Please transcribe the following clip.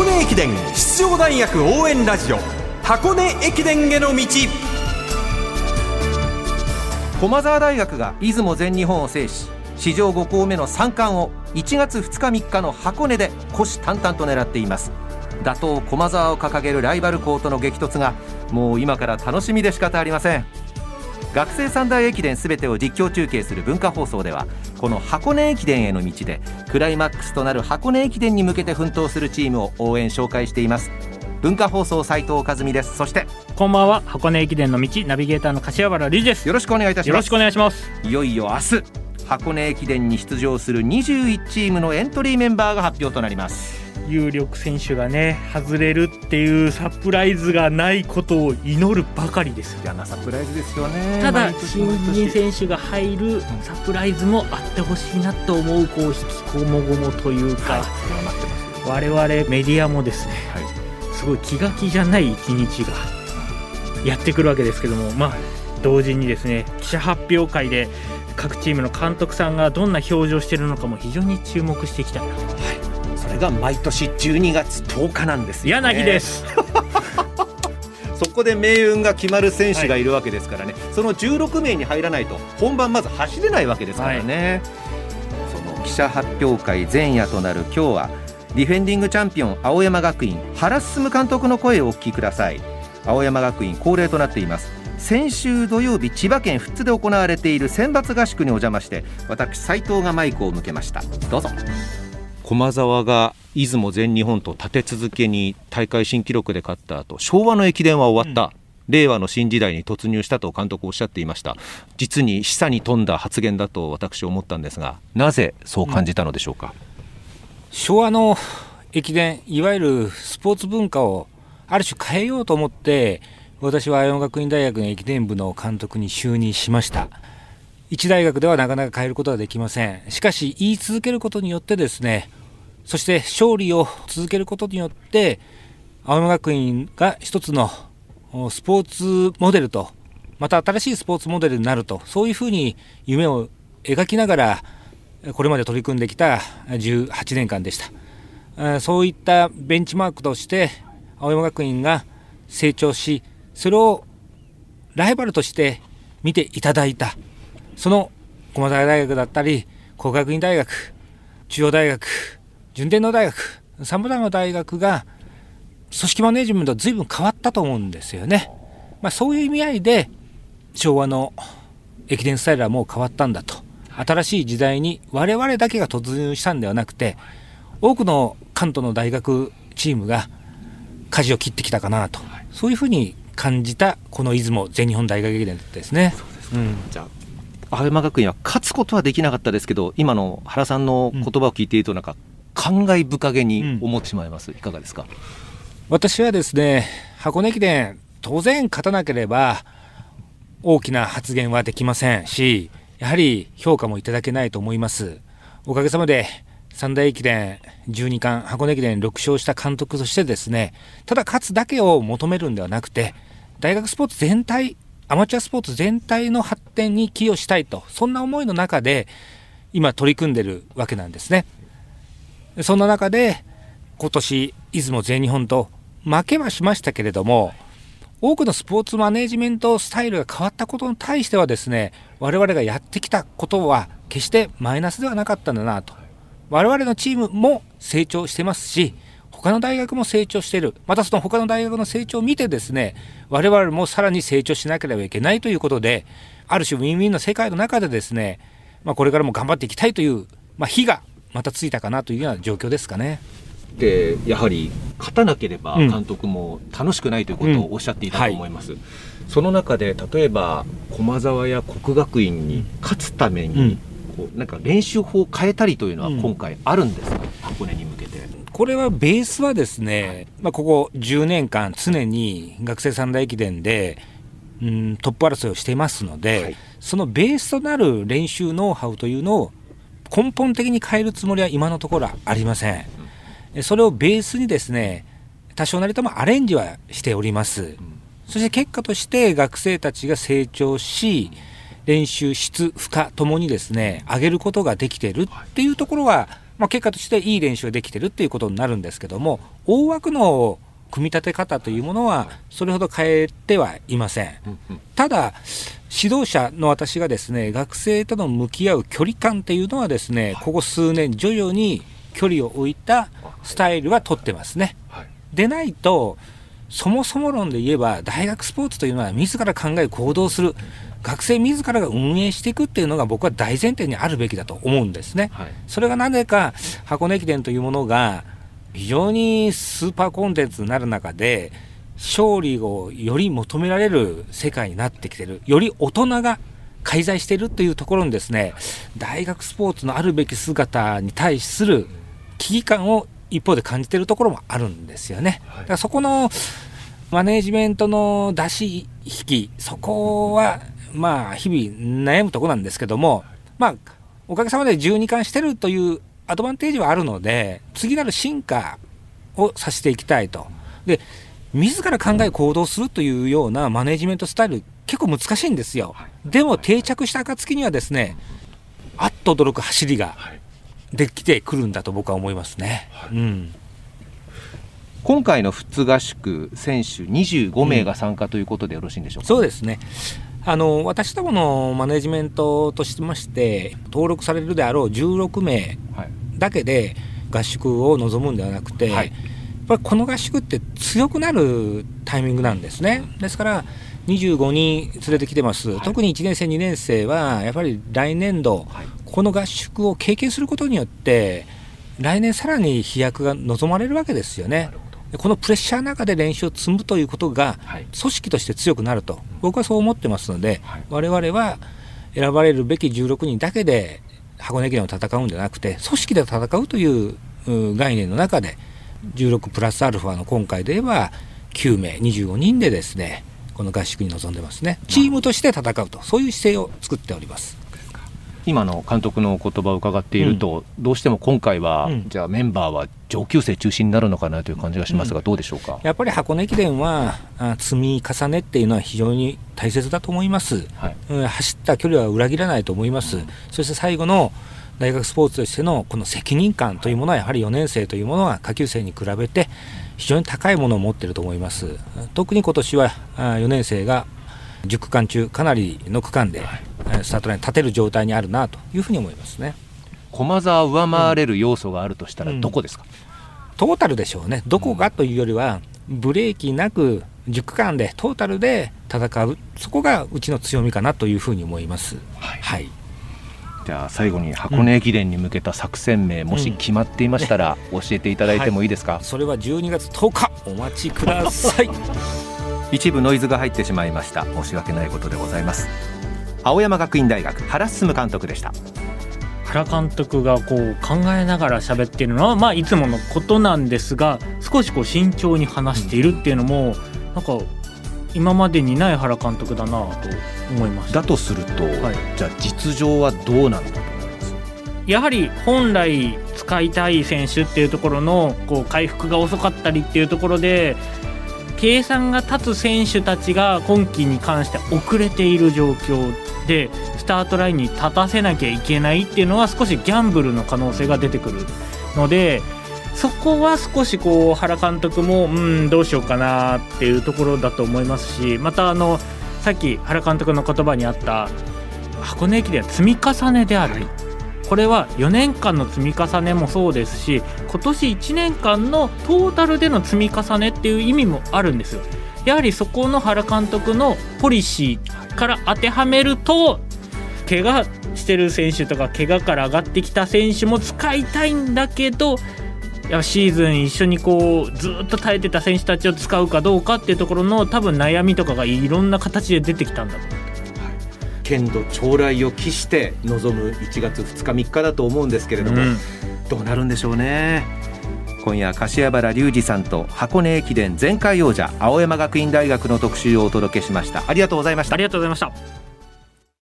箱根駅伝出場大学応援ラジオ箱根駅伝への道。駒澤大学が出雲全日本を制し史上5校目の3冠を1月2日3日の箱根で虎視眈々と狙っています。打倒駒澤を掲げるライバル校との激突がもう今から楽しみで仕方ありません。学生三大駅伝すべてを実況中継する文化放送ではこの箱根駅伝への道でクライマックスとなる箱根駅伝に向けて奮闘するチームを応援紹介しています。文化放送斉藤和美です。そしてこんばんは箱根駅伝の道ナビゲーターの柏原理です。よろしくお願いいたします。よろしくお願いします。いよいよ明日箱根駅伝に出場する21チームのエントリーメンバーが発表となります有力選手がね外れるっていうサプライズがないことを祈るばかりです嫌なサプライズですよね。ただ新人選手が入るサプライズもあってほしいなと思うこう引きこもごもというか、はい我々メディアもですねはい。すごい気が気じゃない一日がやってくるわけですけどもまあ同時にですね記者発表会で各チームの監督さんがどんな表情しているのかも非常に注目していきた。い。なそれが毎年12月10日なんですよ、ね、柳です。そこで命運が決まる選手がいるわけですからね、その16名に入らないと本番まず走れないわけですからね、その記者発表会前夜となる今日はディフェンディングチャンピオン青山学院原進監督の声をお聞きください。青山学院恒例となっています。先週土曜日千葉県富津で行われている選抜合宿にお邪魔して私斉藤がマイクを向けました。どうぞ駒澤が出雲全日本と立て続けに大会新記録で勝った後昭和の駅伝は終わった、令和の新時代に突入したと監督おっしゃっていました。実に示唆に富んだ発言だと私思ったんですがなぜそう感じたのでしょうか、昭和の駅伝いわゆるスポーツ文化をある種変えようと思って私は青山学院大学の駅伝部の監督に就任しました。一大学ではなかなか変えることはできません。しかし言い続けることによってですねそして勝利を続けることによって青山学院が一つのスポーツモデルとまた新しいスポーツモデルになるとそういうふうに夢を描きながらこれまで取り組んできた18年間でした。そういったベンチマークとして青山学院が成長しそれをライバルとして見ていただいたその駒澤大学だったり国学院大学中央大学順天堂大学さまざまな大学が組織マネジメントは随分変わったと思うんですよね。まあ、そういう意味合いで昭和の駅伝スタイルはもう変わったんだと。新しい時代に我々だけが突入したんではなくて多くの関東の大学チームが舵を切ってきたかなと、そういうふうに感じたこの出雲全日本大学駅伝ですね。うん。じゃあ青山学院は勝つことはできなかったですけど今の原さんの言葉を聞いているとなんか感慨深げに思ってしまいます、いかがですか？私はですね箱根駅伝当然勝たなければ大きな発言はできませんしやはり評価もいただけないと思います。おかげさまで三大駅伝12冠箱根駅伝6勝した監督としてですねただ勝つだけを求めるんではなくて大学スポーツ全体アマチュアスポーツ全体の発展に寄与したいとそんな思いの中で今取り組んでるわけなんですねそんな中で今年出雲全日本と負けはしましたけれども多くのスポーツマネジメントスタイルが変わったことに対してはですね我々がやってきたことは決してマイナスではなかったんだなと。我々のチームも成長してますし他の大学も成長している。またその他の大学の成長を見てですね我々もさらに成長しなければいけないということである種ウィンウィンの世界の中でですね、まあ、これからも頑張っていきたいという、まあ、火がまたついたかなというような状況ですかね。でやはり勝たなければうん。監督も楽しくないということをおっしゃっていたと思います、その中で例えば駒澤や国学院に勝つために、こうなんか練習法を変えたりというのはうん。今回あるんですか、箱根に向けて。これはベースはですね、まあ、ここ10年間常に学生三大駅伝で、うん、トップ争いをしていますので、はい。そのベースとなる練習ノウハウというのを根本的に変えるつもりは今のところはありません。えそれをベースにですね多少なりともアレンジはしております。そして結果として学生たちが成長し練習質負荷ともにですね上げることができているっていうところは、まあ、結果としていい練習ができてるっていうことになるんですけども大枠の組み立て方というものはそれほど変えてはいません。ただ指導者の私がですね学生との向き合う距離感というのはですねここ数年徐々に距離を置いたスタイルは取ってますね。でないとそもそも論で言えば大学スポーツというのは自ら考え行動する学生自らが運営していくっていうのが僕は大前提にあるべきだと思うんですね。それがなぜか箱根駅伝というものが非常にスーパーコンテンツになる中で勝利をより求められる世界になってきてる。より大人が介在しているというところにですね大学スポーツのあるべき姿に対する危機感を一方で感じているところもあるんですよね。だからそこのマネジメントの出し引きそこはまあ日々悩むところなんですけどもまあおかげさまで12冠してるというアドバンテージはあるので次なる進化をさせていきたいと。で自ら考え行動するというようなマネジメントスタイル結構難しいんですよ。でも定着した暁にはですねあっと驚く走りができてくるんだと僕は思いますね。うん今回の富津合宿選手25名が参加ということでよろしいんでしょうか、そうですねあの私どものマネジメントとしまして登録されるであろう16名だけで合宿を望むんではなくて、はい、やっぱりこの合宿って強くなるタイミングなんですね。ですから25人連れてきてます、はい、特に1年生、2年生はやっぱり来年度、はい、この合宿を経験することによって来年さらに飛躍が望まれるわけですよね。このプレッシャーの中で練習を積むということが組織として強くなると、僕はそう思ってますので、我々は選ばれるべき16人だけで箱根駅伝を戦うんじゃなくて組織で戦うという概念の中で16プラスアルファの今回で言えば9名25人でですねこの合宿に臨んでますねチームとして戦うとそういう姿勢を作っております。今の監督の言葉を伺っていると、うん、どうしても今回は、うん、じゃあメンバーは上級生中心になるのかなという感じがしますが、どうでしょうか？やっぱり箱根駅伝は積み重ねっていうのは非常に大切だと思います、はい、走った距離は裏切らないと思います、うん、そして最後の大学スポーツとしてのこの責任感というものはやはり4年生というものは下級生に比べて非常に高いものを持っていると思います。特に今年は4年生が10区間中かなりの区間でスタートライン立てる状態にあるなというふうに思いますね。駒沢上回れる要素があるとしたらどこですか、うん、トータルでしょうね。どこがというよりはブレーキなく10区間でトータルで戦う。そこがうちの強みかなというふうに思います。はい、はい。じゃあ最後に箱根駅伝に向けた作戦名、うん、もし決まっていましたら教えていただいてもいいですか、はい、それは12月10日。お待ちください。一部ノイズが入ってしまいました。申し訳ないことでございます青山学院大学原進監督でした。原監督がこう考えながら喋っているのは、まあ、いつものことなんですが少しこう慎重に話しているっていうのも、なんか今までにない原監督だなと思いましだとすると、はい、じゃあ実情はどうなんだと思います？やはり本来使いたい選手っていうところのこう回復が遅かったりっていうところで計算が立つ選手たちが今季に関して遅れている状況でスタートラインに立たせなきゃいけないっていうのは少しギャンブルの可能性が出てくるのでそこは少しこう原監督もうんどうしようかなっていうところだと思いますしまたあのさっき原監督の言葉にあった箱根駅伝は積み重ねであると。これは4年間の積み重ねもそうですし今年1年間のトータルでの積み重ねっていう意味もあるんですよ。やはりそこの原監督のポリシーから当てはめると怪我してる選手とか怪我から上がってきた選手も使いたいんだけどやシーズン一緒にこうずっと耐えてた選手たちを使うかどうかっていうところの多分悩みとかがいろんな形で出てきたんだと。剣道将来を期して臨む1月2日3日だと思うんですけれども、うん、どうなるんでしょうね。今夜柏原隆二さんと箱根駅伝前回王者青山学院大学の特集をお届けしました。ありがとうございました。ありがとうございました